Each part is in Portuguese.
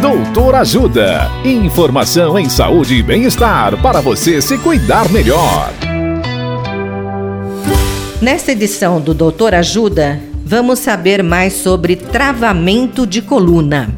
Doutor Ajuda. Informação em saúde e bem-estar para você se cuidar melhor. Nesta edição do Doutor Ajuda, vamos saber mais sobre travamento de coluna.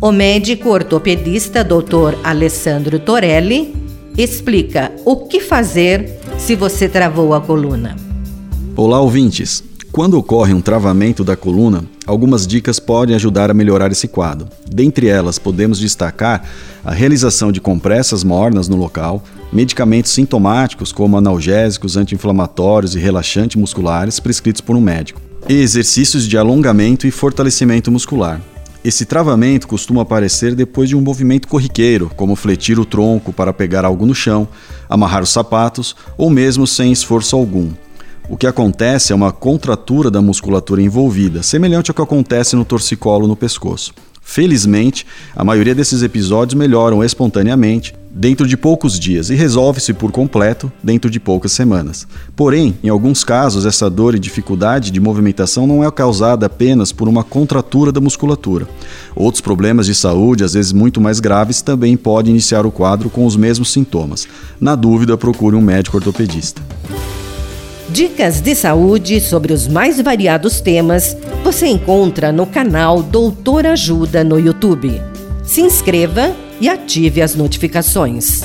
O médico ortopedista Dr. Alessandro Torelli explica o que fazer se você travou a coluna. Olá, ouvintes. Quando ocorre um travamento da coluna, algumas dicas podem ajudar a melhorar esse quadro. Dentre elas, podemos destacar a realização de compressas mornas no local, medicamentos sintomáticos como analgésicos, anti-inflamatórios e relaxantes musculares prescritos por um médico, e exercícios de alongamento e fortalecimento muscular. Esse travamento costuma aparecer depois de um movimento corriqueiro, como fletir o tronco para pegar algo no chão, amarrar os sapatos ou mesmo sem esforço algum. O que acontece é uma contratura da musculatura envolvida, semelhante ao que acontece no torcicolo no pescoço. Felizmente, a maioria desses episódios melhoram espontaneamente dentro de poucos dias e resolve-se por completo dentro de poucas semanas. Porém, em alguns casos, essa dor e dificuldade de movimentação não é causada apenas por uma contratura da musculatura. Outros problemas de saúde, às vezes muito mais graves, também podem iniciar o quadro com os mesmos sintomas. Na dúvida, procure um médico ortopedista. Dicas de saúde sobre os mais variados temas você encontra no canal Doutor Ajuda no YouTube. Se inscreva e ative as notificações.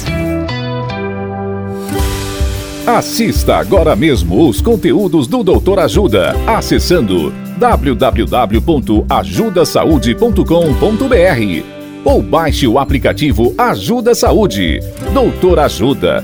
Assista agora mesmo os conteúdos do Doutor Ajuda acessando www.ajudasaude.com.br ou baixe o aplicativo Ajuda Saúde. Doutor Ajuda